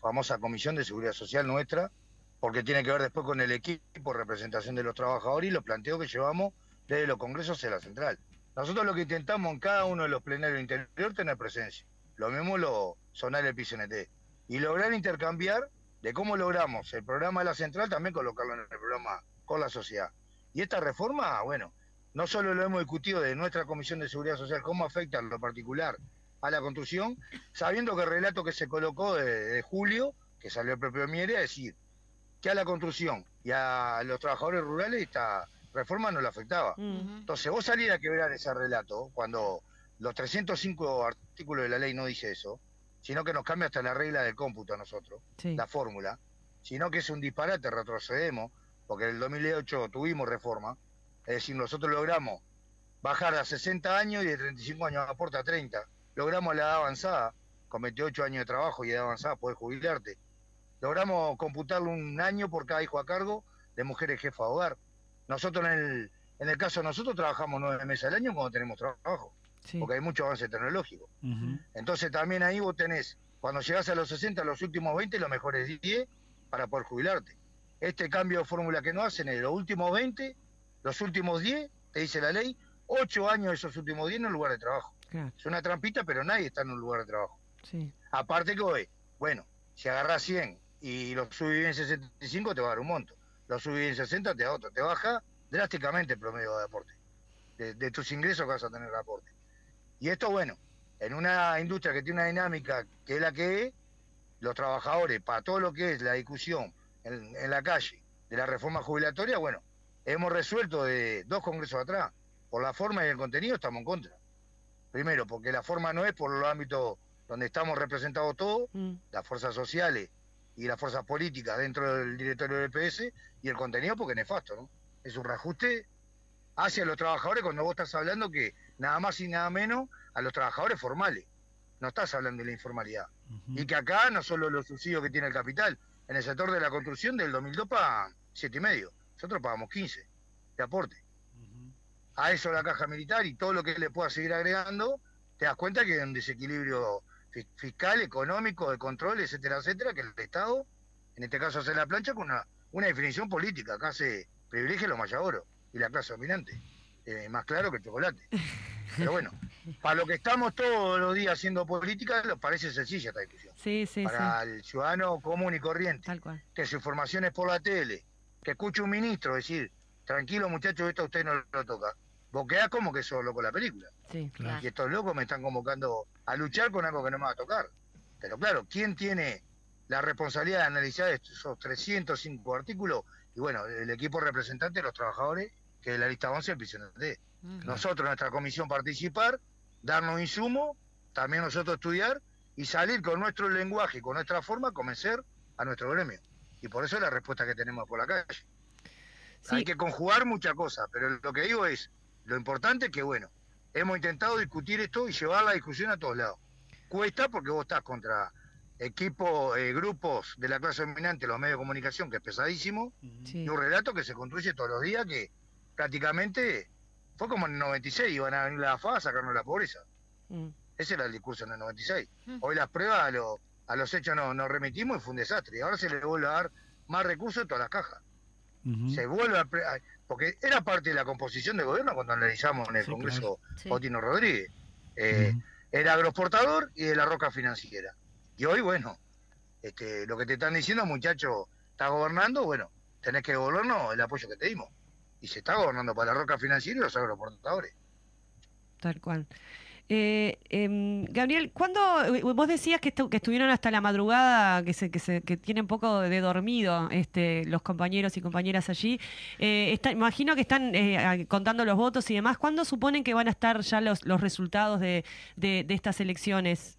famosa Comisión de Seguridad Social nuestra, porque tiene que ver después con el equipo, representación de los trabajadores y los planteos que llevamos desde los congresos a la central. Nosotros lo que intentamos en cada uno de los plenarios interior tener presencia. Lo mismo lo sonar el PCNT. Y lograr intercambiar de cómo logramos el programa de la central también colocarlo en el programa con la sociedad. Y esta reforma, bueno, no solo lo hemos discutido de nuestra Comisión de Seguridad Social, cómo afecta en lo particular a la construcción, sabiendo que el relato que se colocó de, julio, que salió el propio Miere, a decir que a la construcción y a los trabajadores rurales esta reforma no le afectaba. Entonces vos salís a quebrar ese relato cuando los 305 artículos de la ley no dice eso, sino que nos cambia hasta la regla del cómputo a nosotros, la fórmula, sino que es un disparate, retrocedemos, porque en el 2008 tuvimos reforma, es decir, nosotros logramos bajar a 60 años y de 35 años aporta 30. Logramos la edad avanzada, con 28 años de trabajo y edad avanzada poder jubilarte. Logramos computarle un año por cada hijo a cargo de mujeres jefa de hogar. Nosotros en el, en el caso de nosotros trabajamos nueve meses al año cuando tenemos trabajo, porque hay mucho avance tecnológico. Entonces también ahí vos tenés, cuando llegás a los 60, los últimos 20, los mejores 10 para poder jubilarte. Este cambio de fórmula que no hacen es los últimos 20 los últimos 10, te dice la ley, 8 años de esos últimos 10 en un lugar de trabajo. Es una trampita, pero nadie está en un lugar de trabajo. Aparte que hoy, bueno, si agarras 100 y lo subís en 65, te va a dar un monto. Lo subís en 60, te da otro. Te baja drásticamente el promedio de aporte. De, tus ingresos que vas a tener de aporte. Y esto, bueno, en una industria que tiene una dinámica que es la que es, los trabajadores, para todo lo que es la discusión en la calle de la reforma jubilatoria, bueno, hemos resuelto de dos congresos atrás. Por la forma y el contenido estamos en contra. Primero, porque la forma no es por los ámbitos donde estamos representados todos, mm. las fuerzas sociales y las fuerzas políticas dentro del directorio del PS, y el contenido porque es nefasto, ¿no? Es un reajuste hacia los trabajadores cuando vos estás hablando que nada más y nada menos a los trabajadores formales. No estás hablando de la informalidad. Y que acá no solo los subsidios que tiene el capital, en el sector de la construcción del 2002 para siete y medio. Nosotros pagamos 15 de aporte. A eso la caja militar y todo lo que le pueda seguir agregando, te das cuenta que hay un desequilibrio fiscal, económico, de control, etcétera, etcétera, que el Estado, en este caso hace la plancha con una, una definición política, acá se privilegia los mayagoros y la clase dominante. Eh, más claro que el chocolate. Pero bueno, para lo que estamos todos los días haciendo política, parece sencilla esta discusión. Sí, sí, para el ciudadano común y corriente, que su información es por la tele, que escuche un ministro decir, tranquilo muchachos, esto a usted no lo toca. Vos quedás como que sos loco la película. Sí, Y estos locos me están convocando a luchar con algo que no me va a tocar. Pero claro, ¿quién tiene la responsabilidad de analizar esos 305 artículos? Y bueno, el equipo representante de los trabajadores, que la lista 11 del PCNT. Nosotros, nuestra comisión, participar, darnos insumo, también nosotros estudiar y salir con nuestro lenguaje, con nuestra forma, convencer a nuestro gremio. Y por eso es la respuesta que tenemos por la calle. Hay que conjugar muchas cosas, pero lo que digo es, lo importante es que, bueno, hemos intentado discutir esto y llevar la discusión a todos lados. Cuesta porque vos estás contra equipos, eh, grupos de la clase dominante, los medios de comunicación, que es pesadísimo, y un relato que se construye todos los días, que prácticamente fue como en el 96, iban a venir la FA a sacarnos la pobreza. Mm. Ese era el discurso en el 96. Mm. Hoy las pruebas a, a los hechos nos no remitimos y fue un desastre. Y ahora se le vuelve a dar más recursos en todas las cajas. Se vuelve a... Porque era parte de la composición del gobierno cuando analizamos en el Congreso Otino Rodríguez. Eh, el agroexportador y de la roca financiera. Y hoy, bueno, este, lo que te están diciendo, muchacho, está gobernando, bueno, tenés que devolvernos el apoyo que te dimos. Y se está gobernando para la roca financiera y los agroexportadores. Tal cual. Eh, em, Gabriel, ¿cuándo eh, vos decías que, que, estuvieron hasta la madrugada, que se, que, se, que tienen poco de dormido este, los compañeros y compañeras allí? Eh, imagino que están eh, contando los votos y demás. ¿Cuándo suponen que van a estar ya los, los resultados de, de, estas elecciones?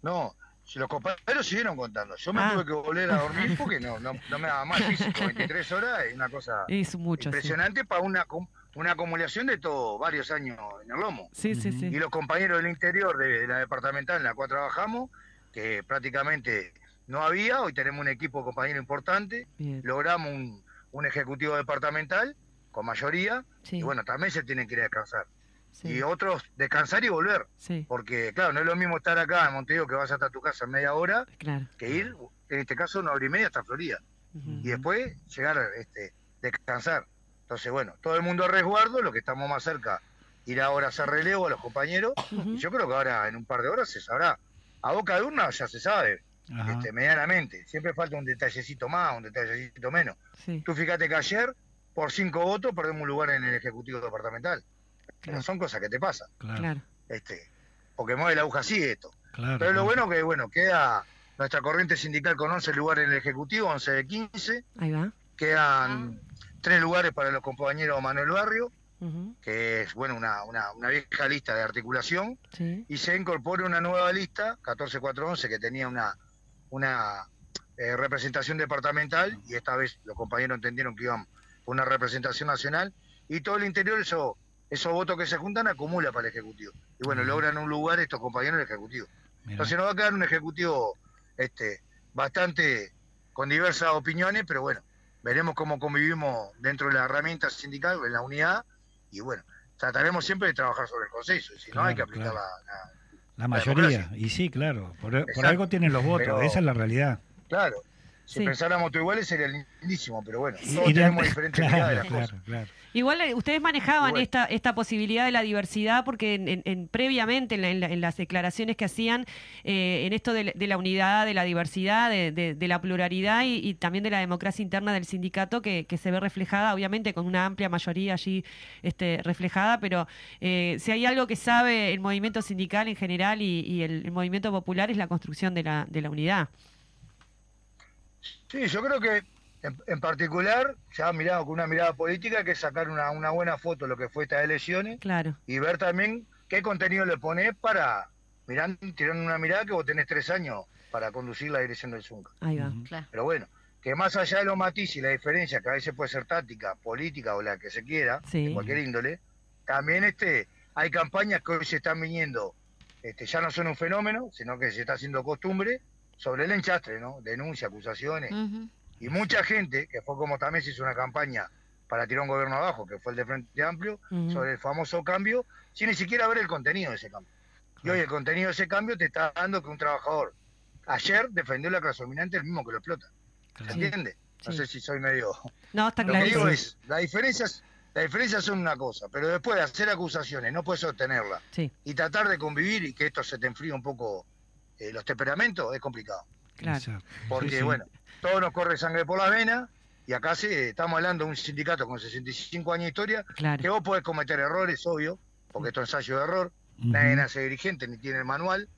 No, si los compañeros siguieron contando. Yo me ah. tuve que volver a dormir porque no, no, me daba más físico. 23 horas es una cosa impresionante para una una acumulación de todo, varios años en el lomo. Sí, sí, sí. Y los compañeros del interior de, la departamental en la cual trabajamos, que prácticamente no había, hoy tenemos un equipo de compañeros importante, logramos un, un, ejecutivo departamental con mayoría, y bueno, también se tienen que ir a descansar. Y otros descansar y volver. Porque, claro, no es lo mismo estar acá en Montevideo que vas hasta tu casa en media hora, que ir, en este caso, una hora y media hasta Florida. Y después llegar este descansar. Entonces, bueno, todo el mundo a resguardo, lo que estamos más cerca, ir ahora a hacer relevo a los compañeros, y yo creo que ahora en un par de horas se sabrá. A boca de urna ya se sabe, este, medianamente. Siempre falta un detallecito más, un detallecito menos. Tú fíjate que ayer, por cinco votos, perdemos un lugar en el Ejecutivo Departamental. Pero son cosas que te pasan. Claro. Este, porque mueve la aguja así esto. Pero lo bueno que, bueno, queda nuestra corriente sindical con 11 lugares en el Ejecutivo, 11 de 15. Ahí va. Quedan tres lugares para los compañeros Manuel Barrio, que es bueno una, una, una, vieja lista de articulación, y se incorpora una nueva lista, 14411, que tenía una, una eh, representación departamental, y esta vez los compañeros entendieron que iban por una representación nacional, y todo el interior, eso, esos votos que se juntan, acumula para el Ejecutivo. Y bueno, logran un lugar estos compañeros del Ejecutivo. Entonces nos va a quedar un Ejecutivo este, bastante con diversas opiniones, pero bueno, veremos cómo convivimos dentro de la herramienta sindical, en la unidad, y bueno, trataremos siempre de trabajar sobre el consenso, si no hay que aplicar la, la, mayoría, y sí, claro, por, algo tienen los votos, esa es la realidad. Claro, si pensáramos todo iguales sería lindísimo, pero bueno, todos tenemos diferentes claro, de las cosas. Igual eh, ustedes manejaban esta, esta posibilidad de la diversidad porque en, previamente en, las declaraciones que hacían eh, en esto de, la unidad, de la diversidad, de, la pluralidad y, también de la democracia interna del sindicato que, se ve reflejada, obviamente con una amplia mayoría allí este, reflejada, pero eh, si hay algo que sabe el movimiento sindical en general y, el, movimiento popular es la construcción de la, de la unidad. Sí, yo creo que en, particular, ya mirado con una mirada política, que sacar una, una buena foto de lo que fue estas elecciones claro. y ver también qué contenido le pones para mirar, tirando una mirada que vos tenés tres años para conducir la dirección del Zunca. Ahí va. Pero bueno, que más allá de los matices y la diferencia, que a veces puede ser táctica, política o la que se quiera, de cualquier índole, también este hay campañas que hoy se están viniendo, este, ya no son un fenómeno, sino que se está haciendo costumbre sobre el enchastre, ¿no? Denuncia, acusaciones. Y mucha gente, que fue como también se hizo una campaña para tirar un gobierno abajo, que fue el de Frente Amplio, sobre el famoso cambio, sin ni siquiera ver el contenido de ese cambio. Y hoy el contenido de ese cambio te está dando que un trabajador ayer defendió la clase dominante el mismo que lo explota. ¿Se entiende? No sé si soy medio... No, está claro. Lo que digo es, la diferencia la diferencia son una cosa, pero después de hacer acusaciones, no puedes obtenerla y tratar de convivir y que esto se te enfríe un poco eh, los temperamentos, es complicado. Claro. Porque, bueno, todo nos corre sangre por las venas y acá sí, estamos hablando de un sindicato con 65 años de historia, que vos podés cometer errores, obvio, porque esto es ensayo de error, nadie nace dirigente ni tiene el manual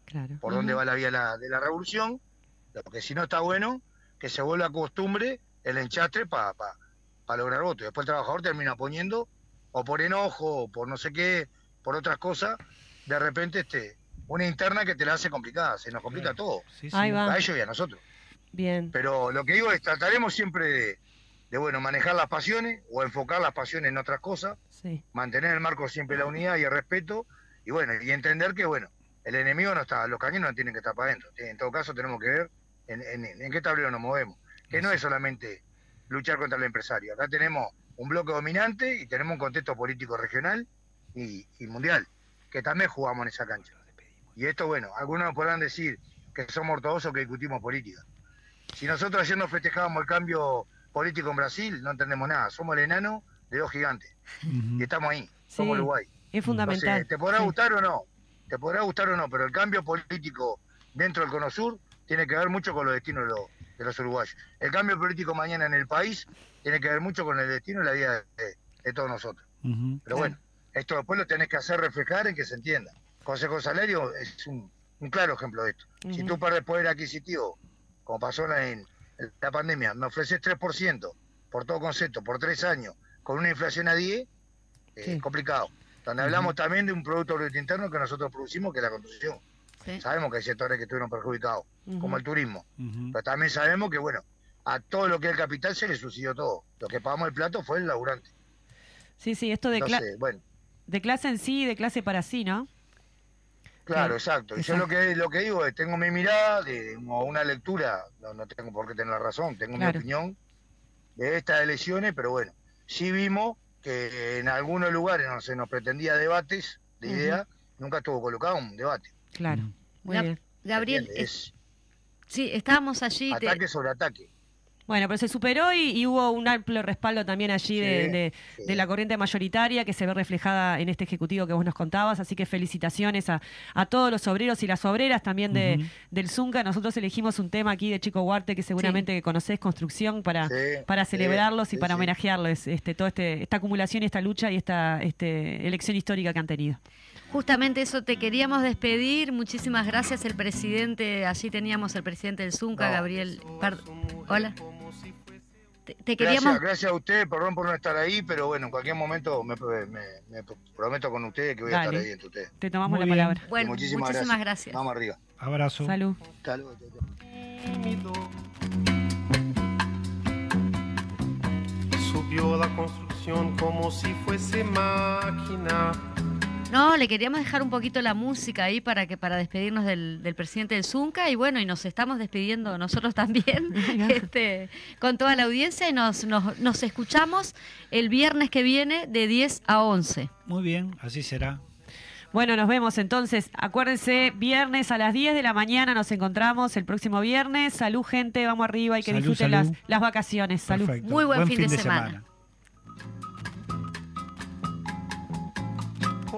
por dónde va la vía de la revolución, porque si no está bueno que se vuelva costumbre el enchastre para pa, lograr voto. Después el trabajador termina poniendo, o por enojo, o por no sé qué, por otras cosas, de repente este una interna que te la hace complicada, se nos complica todo, a ellos y a nosotros. Bien. Pero lo que digo es, trataremos siempre de, bueno, manejar las pasiones o enfocar las pasiones en otras cosas, mantener el marco siempre la unidad y el respeto, y bueno, y entender que, bueno, el enemigo no está, los cañones no tienen que estar para adentro. En todo caso tenemos que ver en, qué tablero nos movemos. Que no es solamente luchar contra el empresario. Acá tenemos un bloque dominante y tenemos un contexto político regional y, mundial, que también jugamos en esa cancha. Y esto, bueno, algunos podrán decir que somos ortodoxos que discutimos política. Si nosotros ayer nos festejábamos el cambio político en Brasil, no entendemos nada. Somos el enano de dos gigantes. Y estamos ahí, somos Uruguay. Es fundamental. ¿Te podrá gustar o no? Te podrá gustar o no, pero el cambio político dentro del Cono Sur tiene que ver mucho con los destinos de los, uruguayos. El cambio político mañana en el país tiene que ver mucho con el destino y la vida de, todos nosotros. Pero bueno, esto después lo tenés que hacer reflejar en que se entienda. Consejo Salario es un, claro ejemplo de esto. Si tú perdes poder adquisitivo, como pasó en, la pandemia, me ofreces 3% por todo concepto, por tres años, con una inflación a 10, es complicado. Donde hablamos también de un producto interno que nosotros producimos, que es la construcción. Sabemos que hay sectores que estuvieron perjudicados, como el turismo. Pero también sabemos que, bueno, a todo lo que es el capital se le sucedió todo. Lo que pagamos el plato fue el laburante. Sí, sí, esto de, bueno. de clase en sí y de clase para sí, ¿no? Claro, exacto. Y yo lo que, lo que digo es, tengo mi mirada, de, una lectura, no, tengo por qué tener la razón, tengo mi opinión de estas elecciones, pero bueno, sí vimos que en algunos lugares no se nos pretendía debates de idea, nunca estuvo colocado un debate. Claro. Gabriel, sí, estábamos allí. Ataque sobre ataque. Bueno, pero se superó y, hubo un amplio respaldo también allí de, la corriente mayoritaria que se ve reflejada en este ejecutivo que vos nos contabas. Así que felicitaciones a, todos los obreros y las obreras también de, del Zunca. Nosotros elegimos un tema aquí de Chico Huarte que seguramente conocés, construcción, para, para celebrarlos y para homenajearlos este, toda este, esta acumulación y esta lucha y esta este, elección histórica que han tenido. Justamente eso te queríamos despedir. Muchísimas gracias el presidente. Allí teníamos el presidente del Zunca, Gabriel. Hola. Te, queríamos... gracias, a ustedes, perdón por no estar ahí, pero bueno, en cualquier momento me, prometo con ustedes que voy a estar ahí entre ustedes. Te tomamos la palabra. Bueno, muchísimas, gracias. Vamos arriba. Abrazo. Salud. Subió la construcción como si fuese máquina no, le queríamos dejar un poquito la música ahí para que para despedirnos del, presidente del Zunca y bueno, y nos estamos despidiendo nosotros también este, con toda la audiencia y nos, nos, escuchamos el viernes que viene de 10 a 11. Muy bien, así será. Bueno, nos vemos entonces. Acuérdense, viernes a las 10 de la mañana nos encontramos el próximo viernes. Salud, gente, vamos arriba y que disfruten Las, las vacaciones. Salud. Muy buen, fin, de, semana.